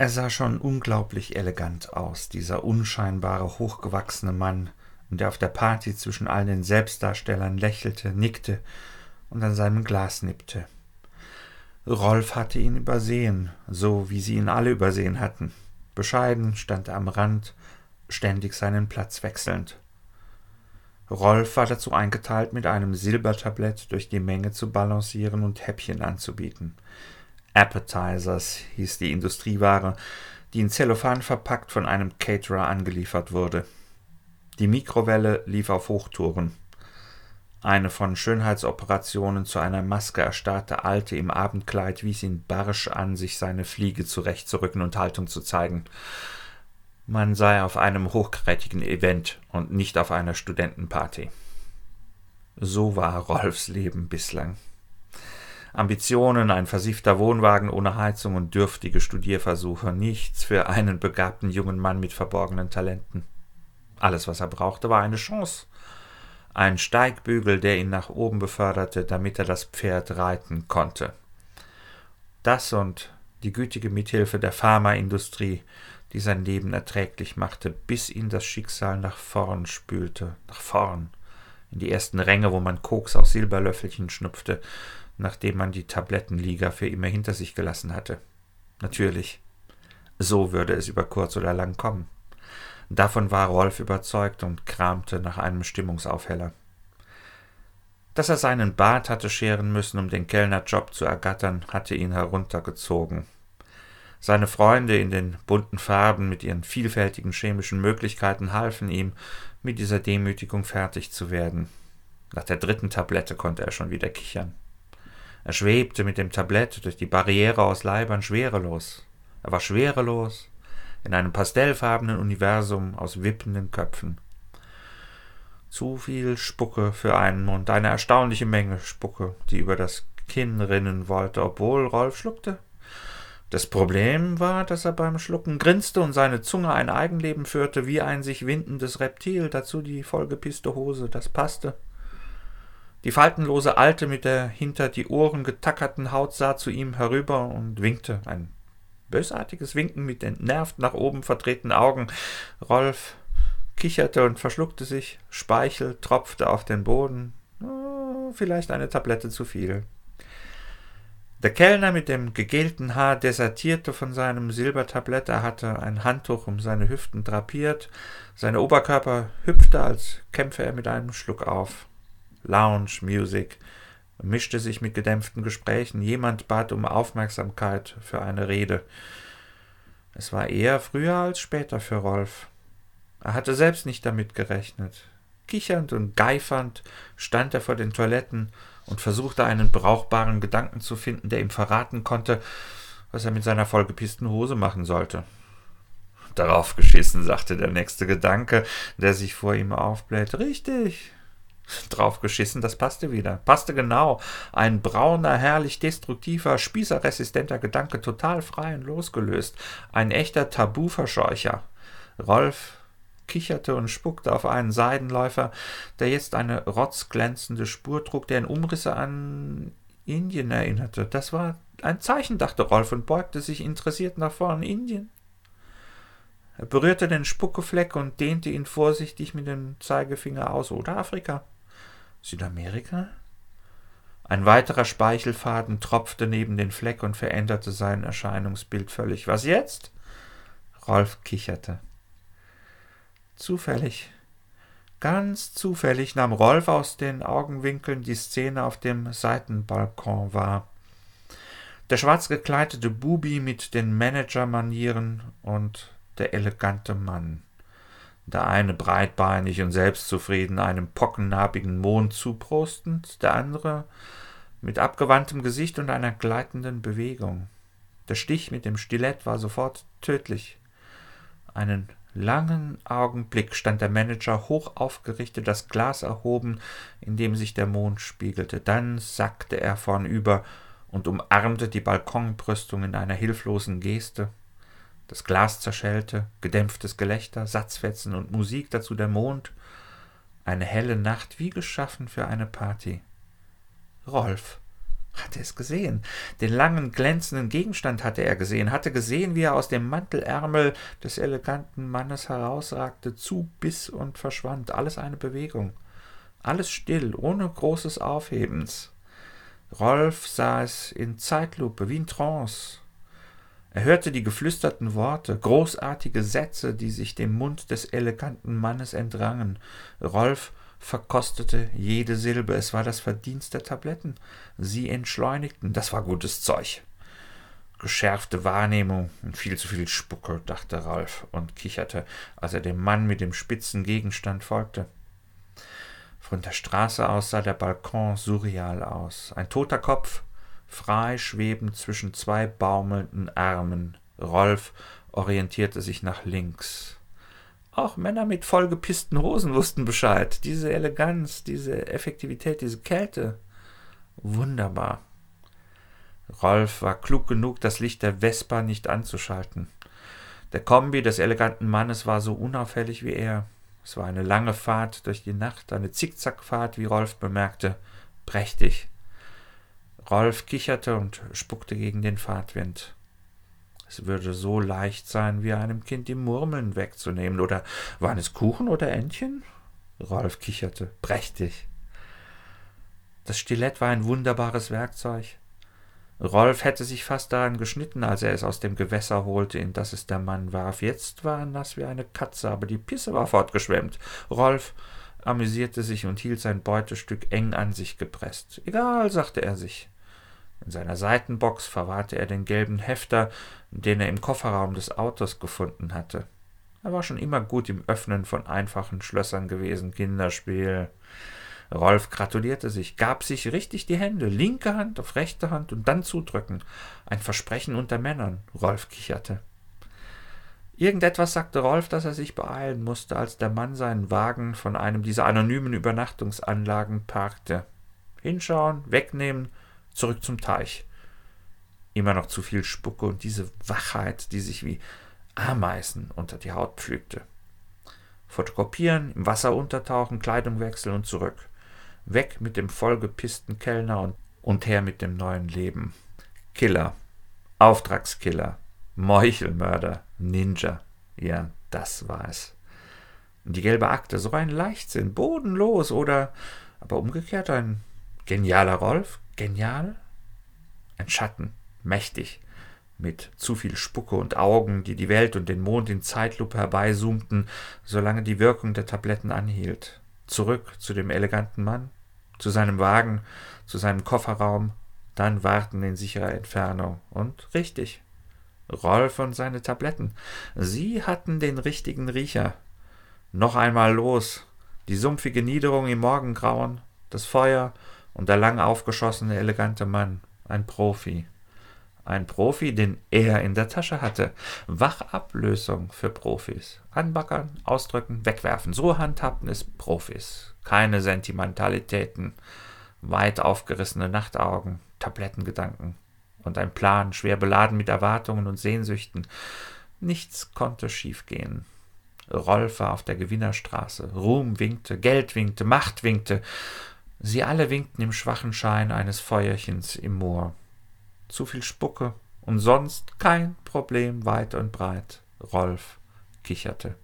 Er sah schon unglaublich elegant aus, dieser unscheinbare, hochgewachsene Mann, der auf der Party zwischen all den Selbstdarstellern lächelte, nickte und an seinem Glas nippte. Rolf hatte ihn übersehen, so wie sie ihn alle übersehen hatten. Bescheiden stand er am Rand, ständig seinen Platz wechselnd. Rolf war dazu eingeteilt, mit einem Silbertablett durch die Menge zu balancieren und Häppchen anzubieten. Appetizers hieß die Industrieware, die in Zellophan verpackt von einem Caterer angeliefert wurde. Die Mikrowelle lief auf Hochtouren. Eine von Schönheitsoperationen zu einer Maske erstarrte Alte im Abendkleid wies ihn barsch an, sich seine Fliege zurechtzurücken und Haltung zu zeigen. Man sei auf einem hochkarätigen Event und nicht auf einer Studentenparty. So war Rolfs Leben bislang. Ambitionen, ein versiffter Wohnwagen ohne Heizung und dürftige Studierversuche, nichts für einen begabten jungen Mann mit verborgenen Talenten. Alles, was er brauchte, war eine Chance. Ein Steigbügel, der ihn nach oben beförderte, damit er das Pferd reiten konnte. Das und die gütige Mithilfe der Pharmaindustrie, die sein Leben erträglich machte, bis ihn das Schicksal nach vorn spülte, nach vorn, in die ersten Ränge, wo man Koks aus Silberlöffelchen schnupfte, nachdem man die Tablettenliga für immer hinter sich gelassen hatte. Natürlich. So würde es über kurz oder lang kommen. Davon war Rolf überzeugt und kramte nach einem Stimmungsaufheller. Dass er seinen Bart hatte scheren müssen, um den Kellnerjob zu ergattern, hatte ihn heruntergezogen. Seine Freunde in den bunten Farben mit ihren vielfältigen chemischen Möglichkeiten halfen ihm, mit dieser Demütigung fertig zu werden. Nach der dritten Tablette konnte er schon wieder kichern. Er schwebte mit dem Tablett durch die Barriere aus Leibern schwerelos. Er war schwerelos in einem pastellfarbenen Universum aus wippenden Köpfen. Zu viel Spucke für einen Mund, eine erstaunliche Menge Spucke, die über das Kinn rinnen wollte, obwohl Rolf schluckte. Das Problem war, dass er beim Schlucken grinste und seine Zunge ein Eigenleben führte, wie ein sich windendes Reptil, dazu die vollgepisste Hose, das passte. Die faltenlose Alte mit der hinter die Ohren getackerten Haut sah zu ihm herüber und winkte. Ein bösartiges Winken mit entnervt nach oben verdrehten Augen. Rolf kicherte und verschluckte sich. Speichel tropfte auf den Boden. Oh, vielleicht eine Tablette zu viel. Der Kellner mit dem gegelten Haar desertierte von seinem Silbertablett. Er hatte ein Handtuch um seine Hüften drapiert. Sein Oberkörper hüpfte, als kämpfe er mit einem Schluck auf. Lounge Music mischte sich mit gedämpften Gesprächen. Jemand bat um Aufmerksamkeit für eine Rede. Es war eher früher als später für Rolf. Er hatte selbst nicht damit gerechnet. Kichernd und geifernd stand er vor den Toiletten und versuchte einen brauchbaren Gedanken zu finden, der ihm verraten konnte, was er mit seiner vollgepissten Hose machen sollte. Darauf geschissen, sagte der nächste Gedanke, der sich vor ihm aufblähte. Richtig, drauf geschissen, das passte wieder. Passte genau. Ein brauner, herrlich destruktiver, spießerresistenter Gedanke, total frei und losgelöst. Ein echter Tabuverscheucher. Rolf kicherte und spuckte auf einen Seidenläufer, der jetzt eine rotzglänzende Spur trug, der in Umrisse an Indien erinnerte. Das war ein Zeichen, dachte Rolf und beugte sich interessiert nach vorn. Indien? Er berührte den Spuckefleck und dehnte ihn vorsichtig mit dem Zeigefinger aus. Oder Afrika? Südamerika? Ein weiterer Speichelfaden tropfte neben den Fleck und veränderte sein Erscheinungsbild völlig. Was jetzt? Rolf kicherte. Zufällig, ganz zufällig nahm Rolf aus den Augenwinkeln die Szene auf dem Seitenbalkon wahr. Der schwarz gekleidete Bubi mit den Managermanieren und der elegante Mann der eine breitbeinig und selbstzufrieden einem pockennarbigen Mond zuprostend, der andere mit abgewandtem Gesicht und einer gleitenden Bewegung. Der Stich mit dem Stilett war sofort tödlich. Einen langen Augenblick stand der Manager hoch aufgerichtet, das Glas erhoben, in dem sich der Mond spiegelte. Dann sackte er vornüber und umarmte die Balkonbrüstung in einer hilflosen Geste. Das Glas zerschellte, gedämpftes Gelächter, Satzfetzen und Musik, dazu der Mond. Eine helle Nacht, wie geschaffen für eine Party. Rolf, Hatte es gesehen. Den langen, glänzenden Gegenstand hatte er gesehen, hatte gesehen, wie er aus dem Mantelärmel des eleganten Mannes herausragte, zubiss und verschwand. Alles eine Bewegung. Alles still, ohne großes Aufhebens. Rolf sah es in Zeitlupe, wie in Trance. Er hörte die geflüsterten Worte, großartige Sätze, die sich dem Mund des eleganten Mannes entrangen. Rolf verkostete jede Silbe. Es war das Verdienst der Tabletten. Sie entschleunigten. Das war gutes Zeug. Geschärfte Wahrnehmung und viel zu viel Spucke, dachte Ralf und kicherte, als er dem Mann mit dem spitzen Gegenstand folgte. Von der Straße aus sah der Balkon surreal aus. Ein toter Kopf, frei schwebend zwischen zwei baumelnden Armen. Rolf orientierte sich nach links. Auch Männer mit vollgepissten Hosen wussten Bescheid. Diese Eleganz, diese Effektivität, diese Kälte. Wunderbar. Rolf war klug genug, das Licht der Vespa nicht anzuschalten. Der Kombi des eleganten Mannes war so unauffällig wie er. Es war eine lange Fahrt durch die Nacht, eine Zickzackfahrt, wie Rolf bemerkte. Prächtig. Rolf kicherte und spuckte gegen den Fahrtwind. Es würde so leicht sein, wie einem Kind die Murmeln wegzunehmen. Oder waren es Kuchen oder Entchen? Rolf kicherte. Prächtig. Das Stilett war ein wunderbares Werkzeug. Rolf hätte sich fast daran geschnitten, als er es aus dem Gewässer holte, in das es der Mann warf. Jetzt war er nass wie eine Katze, aber die Pisse war fortgeschwemmt. Rolf amüsierte sich und hielt sein Beutestück eng an sich gepresst. Egal, sagte er sich. In seiner Seitenbox verwahrte er den gelben Hefter, den er im Kofferraum des Autos gefunden hatte. Er war schon immer gut im Öffnen von einfachen Schlössern gewesen, Kinderspiel. Rolf gratulierte sich, gab sich richtig die Hände, linke Hand auf rechte Hand und dann zudrücken. Ein Versprechen unter Männern. Rolf kicherte. Irgendetwas sagte Rolf, dass er sich beeilen musste, als der Mann seinen Wagen von einem dieser anonymen Übernachtungsanlagen parkte. Hinschauen, wegnehmen, zurück zum Teich. Immer noch zu viel Spucke und diese Wachheit, die sich wie Ameisen unter die Haut pflügte. Fotokopieren, im Wasser untertauchen, Kleidung wechseln und zurück. Weg mit dem vollgepissten Kellner und, und her mit dem neuen Leben. Killer, Auftragskiller, Meuchelmörder, Ninja. Ja, das war es. Und die gelbe Akte, so ein Leichtsinn, bodenlos oder aber umgekehrt ein genialer Rolf, genial, ein Schatten, mächtig, mit zu viel Spucke und Augen, die die Welt und den Mond in Zeitlupe herbeizoomten, solange die Wirkung der Tabletten anhielt. Zurück zu dem eleganten Mann, zu seinem Wagen, zu seinem Kofferraum, dann warten in sicherer Entfernung. Und richtig. Rolf und seine Tabletten. Sie hatten den richtigen Riecher. Noch einmal los. Die sumpfige Niederung im Morgengrauen, das Feuer und der lang aufgeschossene, elegante Mann. Ein Profi. Ein Profi, den er in der Tasche hatte. Wachablösung für Profis. Anbackern, ausdrücken, wegwerfen. So handhabten es Profis. Keine Sentimentalitäten, weit aufgerissene Nachtaugen, Tablettengedanken und ein Plan, schwer beladen mit Erwartungen und Sehnsüchten. Nichts konnte schiefgehen. Rolf war auf der Gewinnerstraße. Ruhm winkte, Geld winkte, Macht winkte. Sie alle winkten im schwachen Schein eines Feuerchens im Moor zu viel Spucke und sonst kein Problem weit und breit. Rolf kicherte.